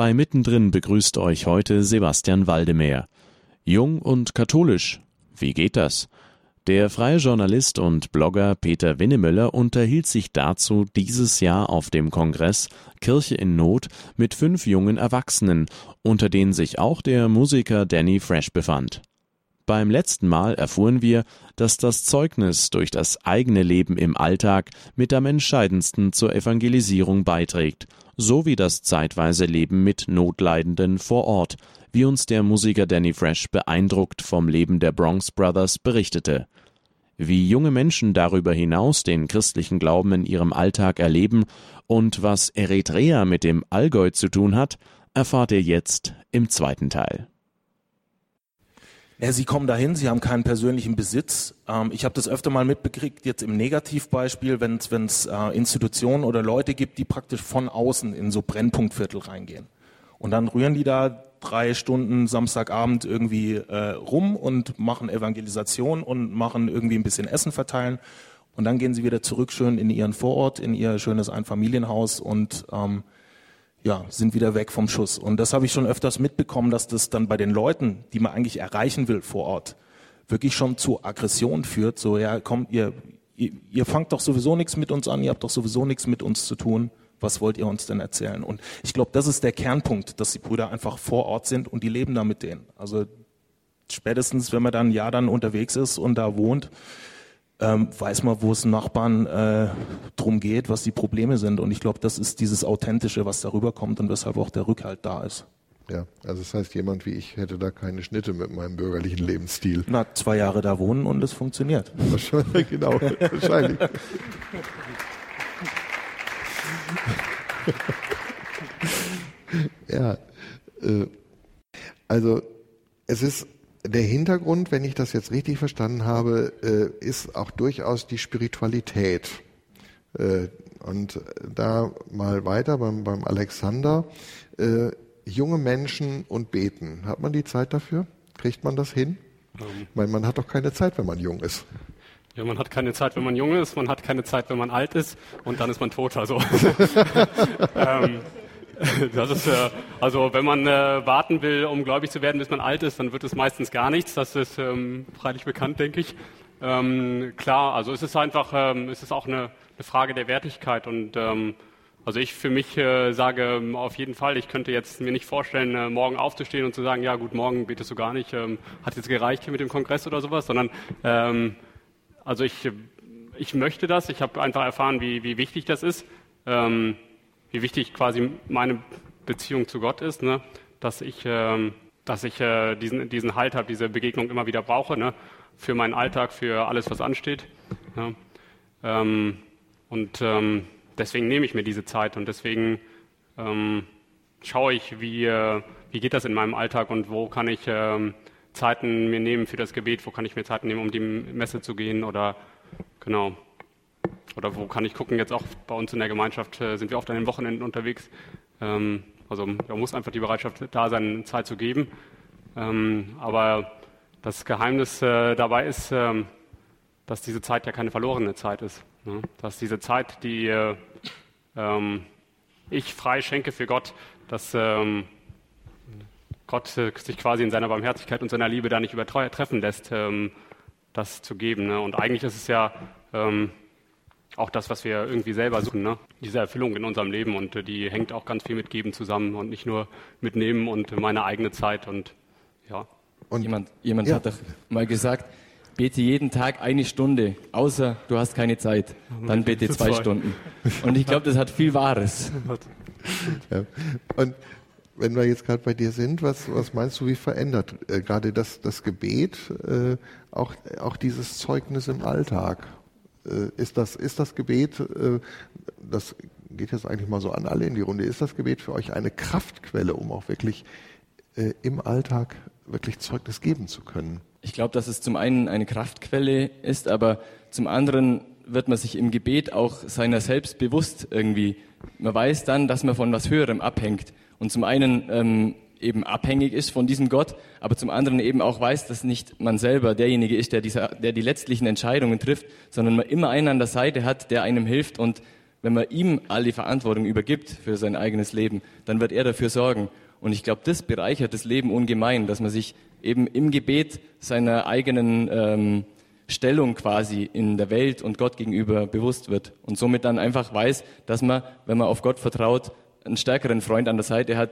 Bei Mittendrin begrüßt euch heute Sebastian Waldemeyer. Jung und katholisch. Wie geht das? Der freie Journalist und Blogger Peter Winnemöller unterhielt sich dazu dieses Jahr auf dem Kongress Kirche in Not mit fünf jungen Erwachsenen, unter denen sich auch der Musiker Danny Fresh befand. Beim letzten Mal erfuhren wir, dass das Zeugnis durch das eigene Leben im Alltag mit am entscheidendsten zur Evangelisierung beiträgt so wie das zeitweise Leben mit Notleidenden vor Ort, wie uns der Musiker Danny Fresh beeindruckt vom Leben der Bronx Brothers berichtete. Wie junge Menschen darüber hinaus den christlichen Glauben in ihrem Alltag erleben und was Eritrea mit dem Allgäu zu tun hat, erfahrt ihr jetzt im zweiten Teil. Ja, sie kommen dahin, sie haben keinen persönlichen Besitz. Ähm, ich habe das öfter mal mitbekriegt, jetzt im Negativbeispiel, wenn es äh, Institutionen oder Leute gibt, die praktisch von außen in so Brennpunktviertel reingehen. Und dann rühren die da drei Stunden Samstagabend irgendwie äh, rum und machen Evangelisation und machen irgendwie ein bisschen Essen verteilen. Und dann gehen sie wieder zurück schön in ihren Vorort, in ihr schönes Einfamilienhaus und ähm, ja, sind wieder weg vom Schuss. Und das habe ich schon öfters mitbekommen, dass das dann bei den Leuten, die man eigentlich erreichen will vor Ort, wirklich schon zu Aggression führt. So, ja, komm, ihr, ihr, ihr fangt doch sowieso nichts mit uns an, ihr habt doch sowieso nichts mit uns zu tun. Was wollt ihr uns denn erzählen? Und ich glaube, das ist der Kernpunkt, dass die Brüder einfach vor Ort sind und die leben da mit denen. Also spätestens, wenn man dann ein Jahr dann unterwegs ist und da wohnt, ähm, weiß man, wo es Nachbarn äh, drum geht, was die Probleme sind. Und ich glaube, das ist dieses Authentische, was darüber kommt und weshalb auch der Rückhalt da ist. Ja, also das heißt, jemand wie ich hätte da keine Schnitte mit meinem bürgerlichen Lebensstil. Na, zwei Jahre da wohnen und es funktioniert. Wahrscheinlich, genau, wahrscheinlich. ja, äh, also es ist der Hintergrund, wenn ich das jetzt richtig verstanden habe, äh, ist auch durchaus die Spiritualität. Äh, und da mal weiter beim, beim Alexander. Äh, junge Menschen und beten. Hat man die Zeit dafür? Kriegt man das hin? Ähm. Ich meine, man hat doch keine Zeit, wenn man jung ist. Ja, man hat keine Zeit, wenn man jung ist, man hat keine Zeit, wenn man alt ist und dann ist man tot. Also ähm, Das ist, äh, also wenn man äh, warten will, um gläubig zu werden, bis man alt ist, dann wird es meistens gar nichts. Das ist ähm, freilich bekannt, denke ich. Ähm, klar, also es ist einfach, ähm, es ist auch eine, eine Frage der Wertigkeit und ähm, also ich für mich äh, sage ähm, auf jeden Fall, ich könnte jetzt mir nicht vorstellen, äh, morgen aufzustehen und zu sagen, ja gut, morgen betest du gar nicht, ähm, hat jetzt gereicht hier mit dem Kongress oder sowas, sondern ähm, also ich, ich möchte das, ich habe einfach erfahren, wie, wie wichtig das ist. Ähm, wie wichtig quasi meine Beziehung zu Gott ist, ne? dass ich, ähm, dass ich äh, diesen, diesen Halt habe, diese Begegnung immer wieder brauche, ne? für meinen Alltag, für alles, was ansteht. Ne? Ähm, und ähm, deswegen nehme ich mir diese Zeit und deswegen ähm, schaue ich, wie, äh, wie geht das in meinem Alltag und wo kann ich ähm, Zeiten mir nehmen für das Gebet, wo kann ich mir Zeiten nehmen, um die Messe zu gehen oder genau. Oder wo kann ich gucken, jetzt auch bei uns in der Gemeinschaft äh, sind wir oft an den Wochenenden unterwegs. Ähm, also da muss einfach die Bereitschaft da sein, Zeit zu geben. Ähm, aber das Geheimnis äh, dabei ist, ähm, dass diese Zeit ja keine verlorene Zeit ist. Ne? Dass diese Zeit, die äh, ich frei schenke für Gott, dass Gott sich quasi in seiner Barmherzigkeit und seiner Liebe da nicht übertreffen lässt, das zu geben. Ne? Und eigentlich ist es ja auch das, was wir irgendwie selber suchen, ne? diese Erfüllung in unserem Leben und äh, die hängt auch ganz viel mit Geben zusammen und nicht nur mit Nehmen und meine eigene Zeit und ja. Und jemand, jemand ja. hat doch mal gesagt, bete jeden Tag eine Stunde, außer du hast keine Zeit, dann bete zwei, zwei. Stunden. Und ich glaube, das hat viel Wahres. Ja. Und wenn wir jetzt gerade bei dir sind, was, was meinst du, wie verändert äh, gerade das, das Gebet äh, auch, auch dieses Zeugnis im Alltag? Äh, ist das, ist das Gebet, äh, das geht jetzt eigentlich mal so an alle in die Runde, ist das Gebet für euch eine Kraftquelle, um auch wirklich äh, im Alltag wirklich Zeugnis geben zu können? Ich glaube, dass es zum einen eine Kraftquelle ist, aber zum anderen wird man sich im Gebet auch seiner selbst bewusst irgendwie. Man weiß dann, dass man von was Höherem abhängt. Und zum einen ähm, eben abhängig ist von diesem Gott, aber zum anderen eben auch weiß, dass nicht man selber derjenige ist, der, dieser, der die letztlichen Entscheidungen trifft, sondern man immer einen an der Seite hat, der einem hilft und wenn man ihm all die Verantwortung übergibt für sein eigenes Leben, dann wird er dafür sorgen. Und ich glaube, das bereichert das Leben ungemein, dass man sich eben im Gebet seiner eigenen ähm, Stellung quasi in der Welt und Gott gegenüber bewusst wird und somit dann einfach weiß, dass man, wenn man auf Gott vertraut, einen stärkeren Freund an der Seite hat,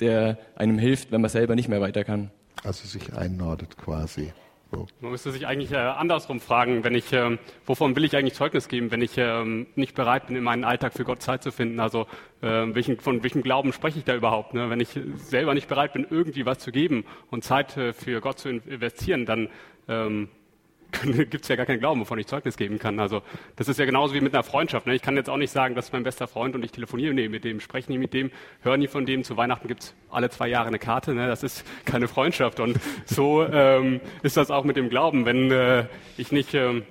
der einem hilft, wenn man selber nicht mehr weiter kann. Also sich einnordet quasi. So. Man müsste sich eigentlich äh, andersrum fragen, wenn ich, äh, wovon will ich eigentlich Zeugnis geben, wenn ich äh, nicht bereit bin, in meinem Alltag für Gott Zeit zu finden? Also äh, welchen, von welchem Glauben spreche ich da überhaupt? Ne? Wenn ich selber nicht bereit bin, irgendwie was zu geben und Zeit äh, für Gott zu investieren, dann ähm, gibt es ja gar keinen Glauben, wovon ich Zeugnis geben kann. Also das ist ja genauso wie mit einer Freundschaft. Ne? Ich kann jetzt auch nicht sagen, das ist mein bester Freund und ich telefoniere nie mit dem, spreche nie mit dem, höre nie von dem. Zu Weihnachten gibt es alle zwei Jahre eine Karte. Ne? Das ist keine Freundschaft. Und so ähm, ist das auch mit dem Glauben. Wenn äh, ich nicht äh,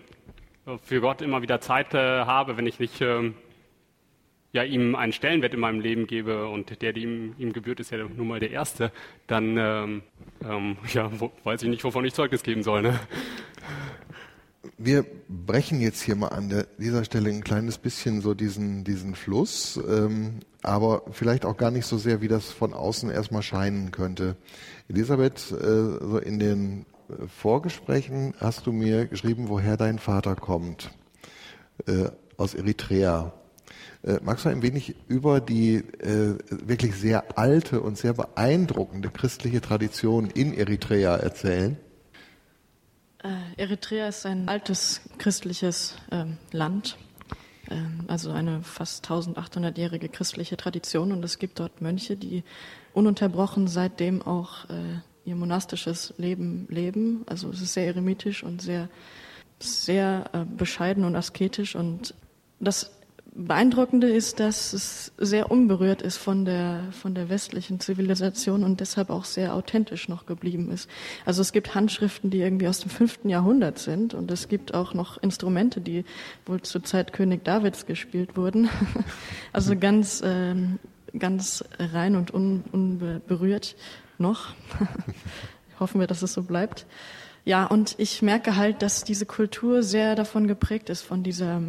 für Gott immer wieder Zeit äh, habe, wenn ich nicht ähm, ja, ihm einen Stellenwert in meinem Leben gebe und der, der ihm, ihm gebührt, ist ja nun mal der Erste, dann ähm, ähm, ja, wo, weiß ich nicht, wovon ich Zeugnis geben soll. Ne? Wir brechen jetzt hier mal an der, dieser Stelle ein kleines bisschen so diesen, diesen Fluss, ähm, aber vielleicht auch gar nicht so sehr, wie das von außen erstmal scheinen könnte. Elisabeth, äh, so in den Vorgesprächen hast du mir geschrieben, woher dein Vater kommt, äh, aus Eritrea. Äh, magst du ein wenig über die äh, wirklich sehr alte und sehr beeindruckende christliche Tradition in Eritrea erzählen? Äh, Eritrea ist ein altes christliches ähm, Land, ähm, also eine fast 1800-jährige christliche Tradition und es gibt dort Mönche, die ununterbrochen seitdem auch ihr monastisches Leben leben. Also es ist sehr eremitisch und sehr, sehr bescheiden und asketisch und das Beeindruckende ist, dass es sehr unberührt ist von der, von der westlichen Zivilisation und deshalb auch sehr authentisch noch geblieben ist. Also es gibt Handschriften, die irgendwie aus dem fünften Jahrhundert sind und es gibt auch noch Instrumente, die wohl zur Zeit König Davids gespielt wurden. also ganz, ähm, ganz rein und un, unberührt noch. Hoffen wir, dass es so bleibt. Ja, und ich merke halt, dass diese Kultur sehr davon geprägt ist, von dieser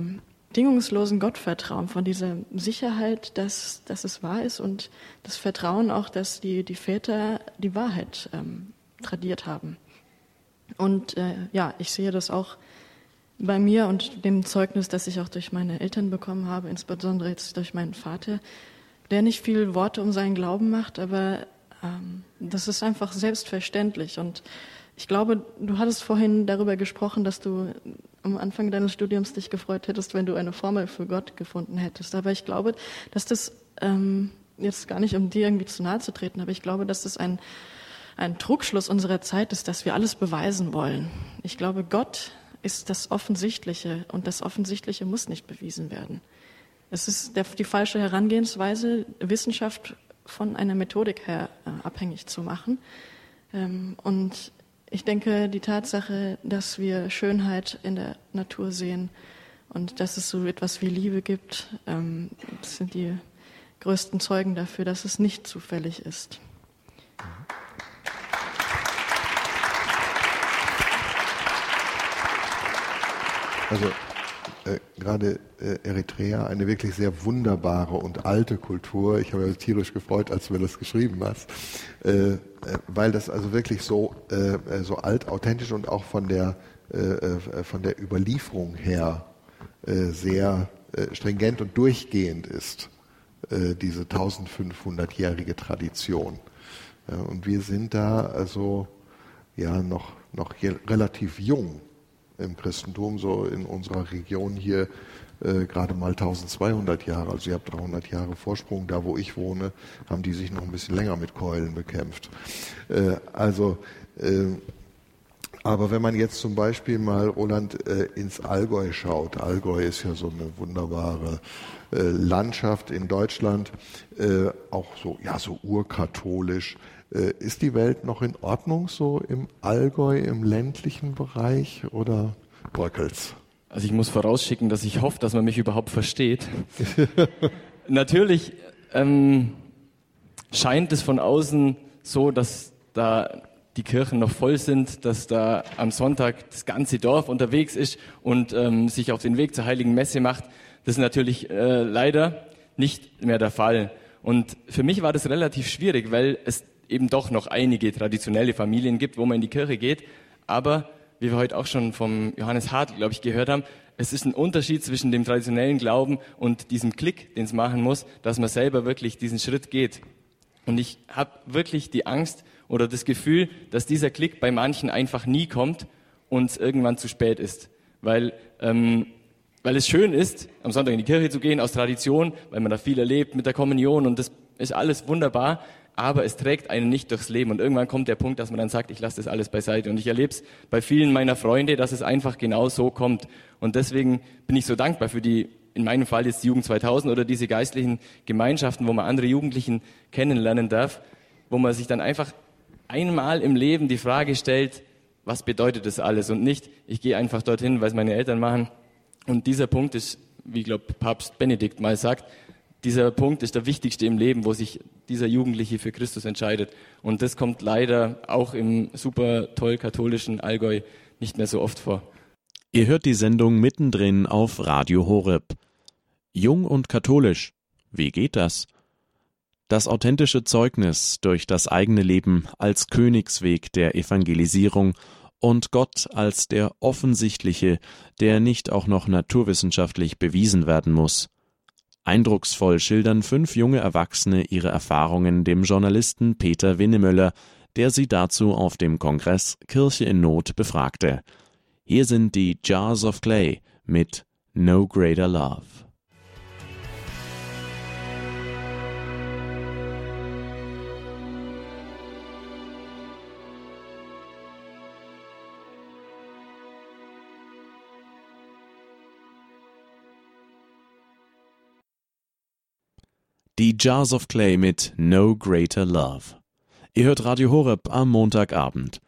bedingungslosen Gottvertrauen, von dieser Sicherheit, dass, dass es wahr ist und das Vertrauen auch, dass die, die Väter die Wahrheit ähm, tradiert haben. Und äh, ja, ich sehe das auch bei mir und dem Zeugnis, das ich auch durch meine Eltern bekommen habe, insbesondere jetzt durch meinen Vater, der nicht viel Worte um seinen Glauben macht, aber ähm, das ist einfach selbstverständlich und ich glaube, du hattest vorhin darüber gesprochen, dass du am Anfang deines Studiums dich gefreut hättest, wenn du eine Formel für Gott gefunden hättest. Aber ich glaube, dass das ähm, jetzt gar nicht, um dir irgendwie zu nahe zu treten, aber ich glaube, dass das ein, ein Trugschluss unserer Zeit ist, dass wir alles beweisen wollen. Ich glaube, Gott ist das Offensichtliche und das Offensichtliche muss nicht bewiesen werden. Es ist der, die falsche Herangehensweise, Wissenschaft von einer Methodik her äh, abhängig zu machen. Ähm, und ich denke, die Tatsache, dass wir Schönheit in der Natur sehen und dass es so etwas wie Liebe gibt, ähm, sind die größten Zeugen dafür, dass es nicht zufällig ist. Also äh, gerade äh, Eritrea eine wirklich sehr wunderbare und alte Kultur. Ich habe mich tierisch gefreut, als du mir das geschrieben hast, äh, äh weil das also wirklich so, äh, so alt, authentisch und auch von der, von der Überlieferung her sehr stringent und durchgehend ist, diese 1500-jährige Tradition. und wir sind da also ja noch, noch relativ jung im Christentum, so in unserer Region hier äh, gerade mal 1200 Jahre. Also ihr habt 300 Jahre Vorsprung. Da, wo ich wohne, haben die sich noch ein bisschen länger mit Keulen bekämpft. Äh, also, äh, aber wenn man jetzt zum Beispiel mal, Roland, äh, ins Allgäu schaut, Allgäu ist ja so eine wunderbare äh, Landschaft in Deutschland, äh, auch so, ja, so urkatholisch. Ist die Welt noch in Ordnung so im Allgäu, im ländlichen Bereich oder bröckelt's? Also ich muss vorausschicken, dass ich hoffe, dass man mich überhaupt versteht. Natürlich ähm, scheint es von außen so, dass da die Kirchen noch voll sind, dass da am Sonntag das ganze Dorf unterwegs ist und ähm, sich auf den Weg zur Heiligen Messe macht. Das ist natürlich äh, leider nicht mehr der Fall. Und für mich war das relativ schwierig, weil es eben doch noch einige traditionelle Familien gibt, wo man in die Kirche geht. Aber wie wir heute auch schon vom Johannes Hart, glaube ich, gehört haben, es ist ein Unterschied zwischen dem traditionellen Glauben und diesem Klick, den es machen muss, dass man selber wirklich diesen Schritt geht. Und ich habe wirklich die Angst oder das Gefühl, dass dieser Klick bei manchen einfach nie kommt und irgendwann zu spät ist. Weil, ähm, weil es schön ist, am Sonntag in die Kirche zu gehen, aus Tradition, weil man da viel erlebt mit der Kommunion und das ist alles wunderbar aber es trägt einen nicht durchs Leben. Und irgendwann kommt der Punkt, dass man dann sagt, ich lasse das alles beiseite. Und ich erlebe es bei vielen meiner Freunde, dass es einfach genau so kommt. Und deswegen bin ich so dankbar für die, in meinem Fall jetzt die Jugend 2000 oder diese geistlichen Gemeinschaften, wo man andere Jugendlichen kennenlernen darf, wo man sich dann einfach einmal im Leben die Frage stellt, was bedeutet das alles? Und nicht, ich gehe einfach dorthin, weil es meine Eltern machen. Und dieser Punkt ist, wie glaube Papst Benedikt mal sagt, dieser Punkt ist der wichtigste im Leben, wo sich dieser Jugendliche für Christus entscheidet. Und das kommt leider auch im super toll katholischen Allgäu nicht mehr so oft vor. Ihr hört die Sendung mittendrin auf Radio Horeb. Jung und katholisch. Wie geht das? Das authentische Zeugnis durch das eigene Leben als Königsweg der Evangelisierung und Gott als der offensichtliche, der nicht auch noch naturwissenschaftlich bewiesen werden muss. Eindrucksvoll schildern fünf junge Erwachsene ihre Erfahrungen dem Journalisten Peter Winnemöller, der sie dazu auf dem Kongress Kirche in Not befragte. Hier sind die Jars of Clay mit No Greater Love. Die Jars of Clay mit No Greater Love. Ihr hört Radio Horeb am Montagabend.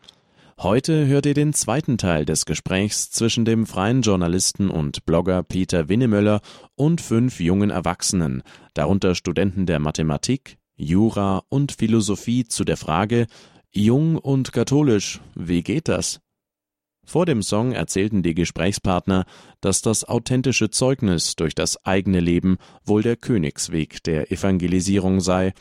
Heute hört ihr den zweiten Teil des Gesprächs zwischen dem freien Journalisten und Blogger Peter Winnemöller und fünf jungen Erwachsenen, darunter Studenten der Mathematik, Jura und Philosophie zu der Frage Jung und katholisch, wie geht das? Vor dem Song erzählten die Gesprächspartner, dass das authentische Zeugnis durch das eigene Leben wohl der Königsweg der Evangelisierung sei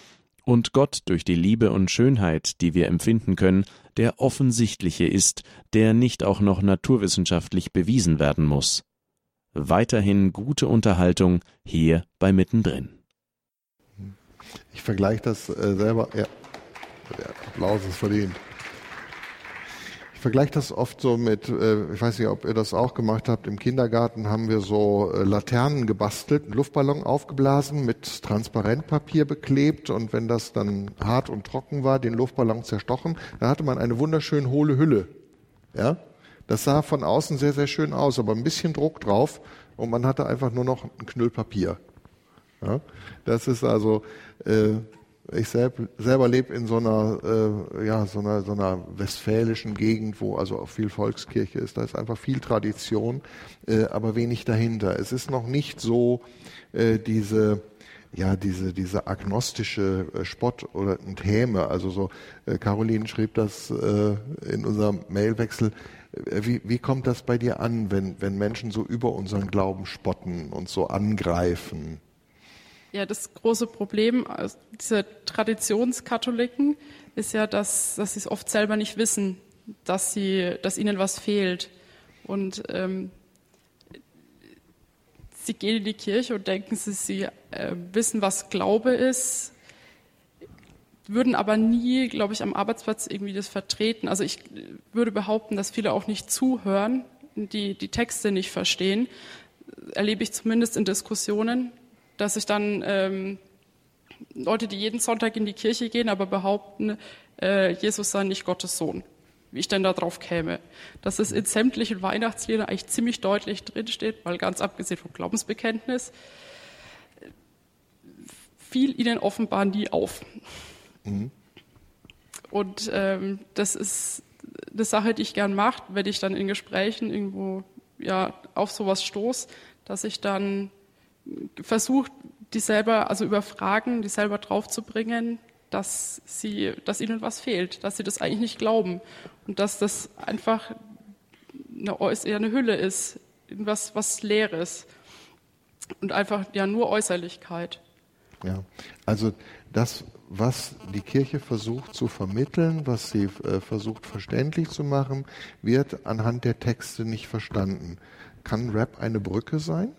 und Gott durch die Liebe und Schönheit, die wir empfinden können, der offensichtliche ist, der nicht auch noch naturwissenschaftlich bewiesen werden muss. Weiterhin gute Unterhaltung hier bei Mittendrin. Ich vergleiche das äh, selber. Ja, der Applaus ist verdient. Ich vergleiche das oft so mit, äh, ich weiß nicht, ob ihr das auch gemacht habt, im Kindergarten haben wir so äh, Laternen gebastelt, einen Luftballon aufgeblasen, mit Transparentpapier beklebt und wenn das dann hart und trocken war, den Luftballon zerstochen, dann hatte man eine wunderschön hohle Hülle. Ja? Das sah von außen sehr, sehr schön aus, aber ein bisschen Druck drauf und man hatte einfach nur noch ein Knüll Papier. Ja? Das ist also äh, ich selb, selber lebe in so einer, äh, ja, so einer, so einer westfälischen Gegend, wo also auch viel Volkskirche ist. Da ist einfach viel Tradition, äh, aber wenig dahinter. Es ist noch nicht so äh, diese, ja, diese, diese agnostische äh, Spott oder und Häme. Also so, äh, Caroline schrieb das äh, in unserem Mailwechsel. Äh, wie, wie kommt das bei dir an, wenn, wenn Menschen so über unseren Glauben spotten und so angreifen? Ja, das große Problem dieser Traditionskatholiken ist ja, dass, dass sie es oft selber nicht wissen, dass, sie, dass ihnen was fehlt. Und ähm, sie gehen in die Kirche und denken, sie, sie äh, wissen, was Glaube ist, würden aber nie, glaube ich, am Arbeitsplatz irgendwie das vertreten. Also ich würde behaupten, dass viele auch nicht zuhören, die die Texte nicht verstehen. Erlebe ich zumindest in Diskussionen, dass ich dann ähm, Leute, die jeden Sonntag in die Kirche gehen, aber behaupten, äh, Jesus sei nicht Gottes Sohn. Wie ich denn da drauf käme. Dass es in sämtlichen Weihnachtsliedern eigentlich ziemlich deutlich drinsteht, weil ganz abgesehen vom Glaubensbekenntnis, fiel ihnen offenbar nie auf. Mhm. Und ähm, das ist eine Sache, die ich gern mache, wenn ich dann in Gesprächen irgendwo ja, auf sowas stoße, dass ich dann versucht, die selber, also über Fragen, die selber draufzubringen, dass sie, dass ihnen was fehlt, dass sie das eigentlich nicht glauben und dass das einfach eine, eher eine Hülle ist, was, was Leeres. und einfach ja nur Äußerlichkeit. Ja, also das, was die Kirche versucht zu vermitteln, was sie äh, versucht verständlich zu machen, wird anhand der Texte nicht verstanden. Kann Rap eine Brücke sein?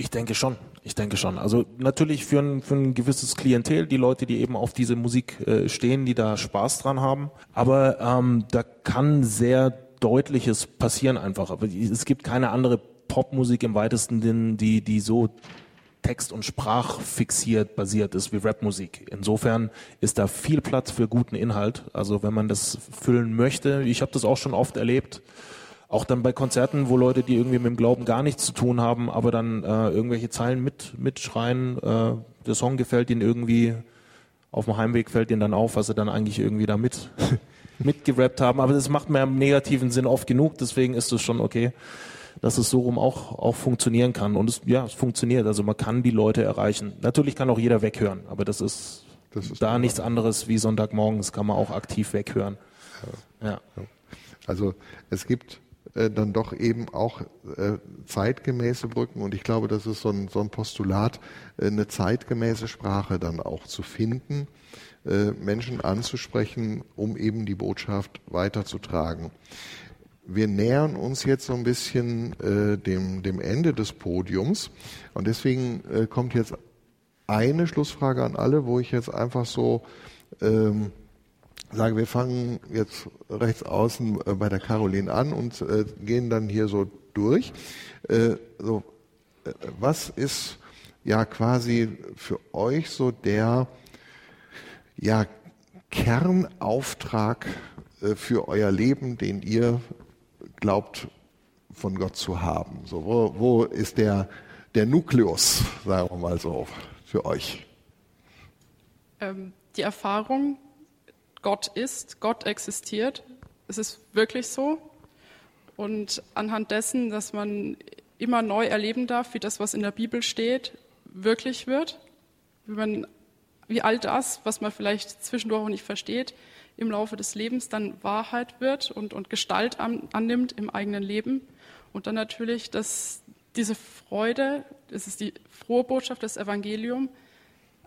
Ich denke schon. Ich denke schon. Also natürlich für ein, für ein gewisses Klientel, die Leute, die eben auf diese Musik äh, stehen, die da Spaß dran haben. Aber ähm, da kann sehr deutliches passieren einfach. Aber es gibt keine andere Popmusik im weitesten Sinne, die, die so text- und sprachfixiert basiert ist wie Rapmusik. Insofern ist da viel Platz für guten Inhalt. Also wenn man das füllen möchte, ich habe das auch schon oft erlebt, auch dann bei Konzerten, wo Leute, die irgendwie mit dem Glauben gar nichts zu tun haben, aber dann äh, irgendwelche Zeilen mit mitschreien, äh, der Song gefällt ihnen irgendwie, auf dem Heimweg fällt ihnen dann auf, was sie dann eigentlich irgendwie da mit mitgerappt haben. Aber das macht mir im negativen Sinn oft genug, deswegen ist es schon okay, dass es so rum auch, auch funktionieren kann. Und es, ja, es funktioniert. Also man kann die Leute erreichen. Natürlich kann auch jeder weghören, aber das ist, das ist da nichts anderes wie Sonntagmorgens kann man auch aktiv weghören. Ja. ja. Also es gibt äh, dann doch eben auch äh, zeitgemäße Brücken. Und ich glaube, das ist so ein, so ein Postulat, äh, eine zeitgemäße Sprache dann auch zu finden, äh, Menschen anzusprechen, um eben die Botschaft weiterzutragen. Wir nähern uns jetzt so ein bisschen dem, dem Ende des Podiums. Und deswegen kommt jetzt eine Schlussfrage an alle, wo ich jetzt einfach so ähm, sagen, wir fangen jetzt rechts außen äh, bei der Caroline an und äh, gehen dann hier so durch. Äh, so, was ist ja quasi für euch so der ja, Kernauftrag für euer Leben, den ihr glaubt von Gott zu haben? So, wo, wo ist der, der Nukleus, sagen wir mal so, für euch? Ähm, die Erfahrung, Gott ist, Gott existiert. Es ist wirklich so. Und anhand dessen, dass man immer neu erleben darf, wie das, was in der Bibel steht, wirklich wird, wie, man, wie all das, was man vielleicht zwischendurch auch nicht versteht, im Laufe des Lebens dann Wahrheit wird und, und Gestalt an, annimmt im eigenen Leben. Und dann natürlich, dass diese Freude, das ist die frohe Botschaft des Evangeliums,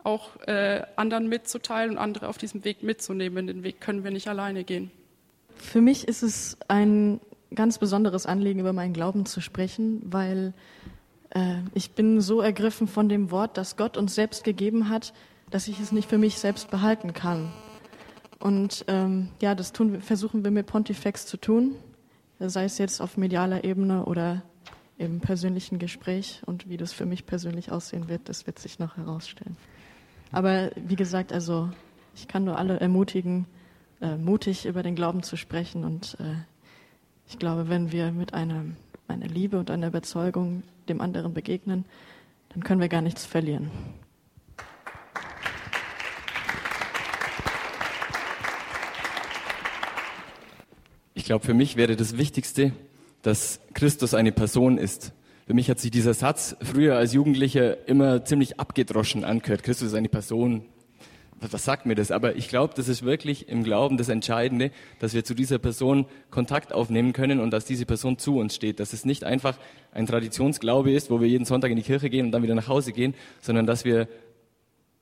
auch äh, anderen mitzuteilen und andere auf diesem Weg mitzunehmen. Den Weg können wir nicht alleine gehen. Für mich ist es ein ganz besonderes Anliegen, über meinen Glauben zu sprechen, weil äh, ich bin so ergriffen von dem Wort, das Gott uns selbst gegeben hat, dass ich es nicht für mich selbst behalten kann. Und ähm, ja, das tun, versuchen wir mit Pontifex zu tun, sei es jetzt auf medialer Ebene oder im persönlichen Gespräch. Und wie das für mich persönlich aussehen wird, das wird sich noch herausstellen. Aber wie gesagt, also ich kann nur alle ermutigen, äh, mutig über den Glauben zu sprechen. Und äh, ich glaube, wenn wir mit einer, einer Liebe und einer Überzeugung dem anderen begegnen, dann können wir gar nichts verlieren. Ich glaube, für mich wäre das Wichtigste, dass Christus eine Person ist. Für mich hat sich dieser Satz früher als Jugendlicher immer ziemlich abgedroschen angehört. Christus ist eine Person. Was sagt mir das? Aber ich glaube, das ist wirklich im Glauben das Entscheidende, dass wir zu dieser Person Kontakt aufnehmen können und dass diese Person zu uns steht. Dass es nicht einfach ein Traditionsglaube ist, wo wir jeden Sonntag in die Kirche gehen und dann wieder nach Hause gehen, sondern dass wir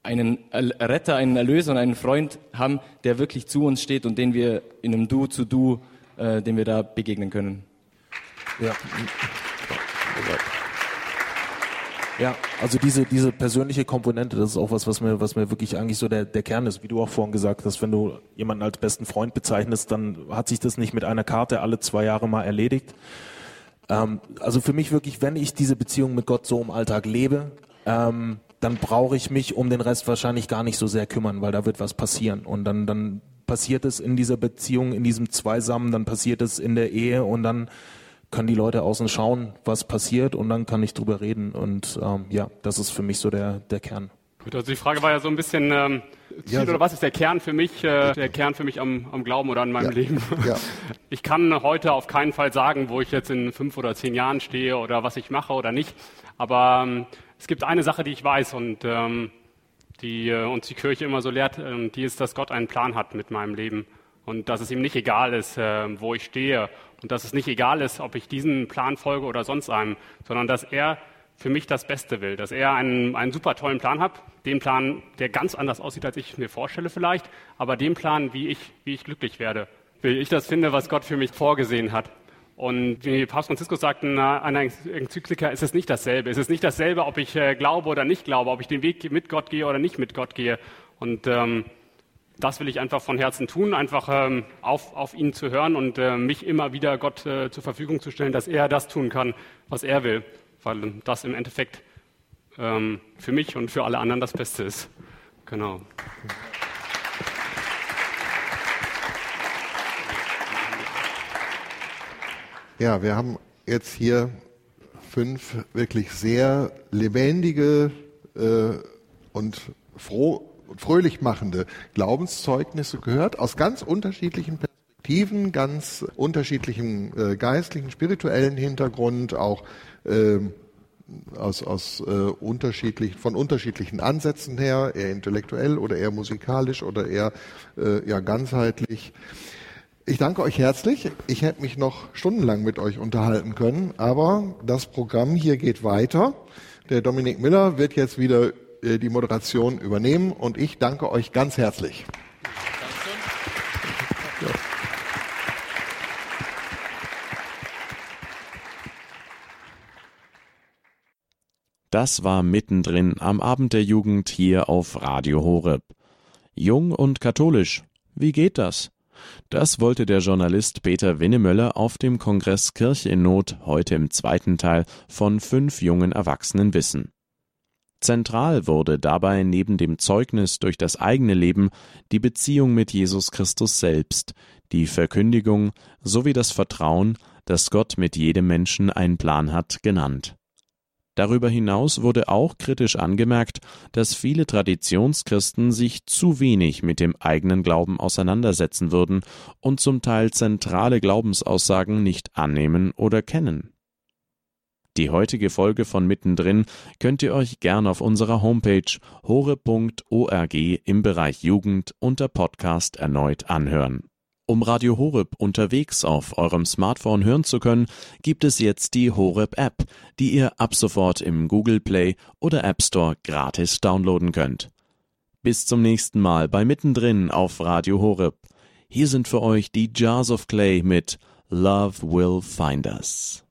einen Retter, einen Erlöser und einen Freund haben, der wirklich zu uns steht und den wir in einem Du zu Du, äh, dem wir da begegnen können. Ja. Ja, also diese, diese persönliche Komponente, das ist auch was, was mir, was mir wirklich eigentlich so der, der Kern ist, wie du auch vorhin gesagt hast, wenn du jemanden als besten Freund bezeichnest, dann hat sich das nicht mit einer Karte alle zwei Jahre mal erledigt. Ähm, also für mich wirklich, wenn ich diese Beziehung mit Gott so im Alltag lebe, ähm, dann brauche ich mich um den Rest wahrscheinlich gar nicht so sehr kümmern, weil da wird was passieren. Und dann, dann passiert es in dieser Beziehung, in diesem Zweisamen, dann passiert es in der Ehe und dann können die Leute außen schauen, was passiert und dann kann ich drüber reden. Und ähm, ja, das ist für mich so der, der Kern. Gut, also die Frage war ja so ein bisschen, ähm, Ziel ja, so oder was ist der Kern für mich, äh, der Kern für mich am, am Glauben oder an meinem ja, Leben? Ja. Ich kann heute auf keinen Fall sagen, wo ich jetzt in fünf oder zehn Jahren stehe oder was ich mache oder nicht. Aber ähm, es gibt eine Sache, die ich weiß und ähm, die äh, uns die Kirche immer so lehrt, äh, die ist, dass Gott einen Plan hat mit meinem Leben und dass es ihm nicht egal ist, äh, wo ich stehe und dass es nicht egal ist, ob ich diesen Plan folge oder sonst einem, sondern dass er für mich das Beste will, dass er einen, einen super tollen Plan hat, den Plan, der ganz anders aussieht, als ich mir vorstelle vielleicht, aber den Plan, wie ich, wie ich glücklich werde, wie ich das finde, was Gott für mich vorgesehen hat. Und wie Papst Franziskus sagt in einer Enzyklika, ist es nicht dasselbe. Es ist nicht dasselbe, ob ich äh, glaube oder nicht glaube, ob ich den Weg mit Gott gehe oder nicht mit Gott gehe. Und ähm, das will ich einfach von Herzen tun, einfach ähm, auf, auf ihn zu hören und äh, mich immer wieder Gott äh, zur Verfügung zu stellen, dass er das tun kann, was er will, weil das im Endeffekt ähm, für mich und für alle anderen das Beste ist. Genau. Ja, wir haben jetzt hier fünf wirklich sehr lebendige äh, und froh und fröhlich machende Glaubenszeugnisse gehört aus ganz unterschiedlichen Perspektiven, ganz unterschiedlichem äh, geistlichen, spirituellen Hintergrund, auch äh, aus, aus äh, unterschiedlichen, von unterschiedlichen Ansätzen her, eher intellektuell oder eher musikalisch oder eher äh, ja, ganzheitlich. Ich danke euch herzlich. Ich hätte mich noch stundenlang mit euch unterhalten können, aber das Programm hier geht weiter. Der Dominik Miller wird jetzt wieder die Moderation übernehmen und ich danke euch ganz herzlich. Das war mittendrin am Abend der Jugend hier auf Radio Horeb. Jung und katholisch. Wie geht das? Das wollte der Journalist Peter Winnemöller auf dem Kongress Kirche in Not heute im zweiten Teil von fünf jungen Erwachsenen wissen. Zentral wurde dabei neben dem Zeugnis durch das eigene Leben die Beziehung mit Jesus Christus selbst, die Verkündigung sowie das Vertrauen, dass Gott mit jedem Menschen einen Plan hat, genannt. Darüber hinaus wurde auch kritisch angemerkt, dass viele Traditionschristen sich zu wenig mit dem eigenen Glauben auseinandersetzen würden und zum Teil zentrale Glaubensaussagen nicht annehmen oder kennen. Die heutige Folge von Mittendrin könnt ihr euch gern auf unserer Homepage hore.org im Bereich Jugend unter Podcast erneut anhören. Um Radio Horeb unterwegs auf eurem Smartphone hören zu können, gibt es jetzt die Horeb App, die ihr ab sofort im Google Play oder App Store gratis downloaden könnt. Bis zum nächsten Mal bei Mittendrin auf Radio Horeb. Hier sind für euch die Jars of Clay mit Love Will Find Us.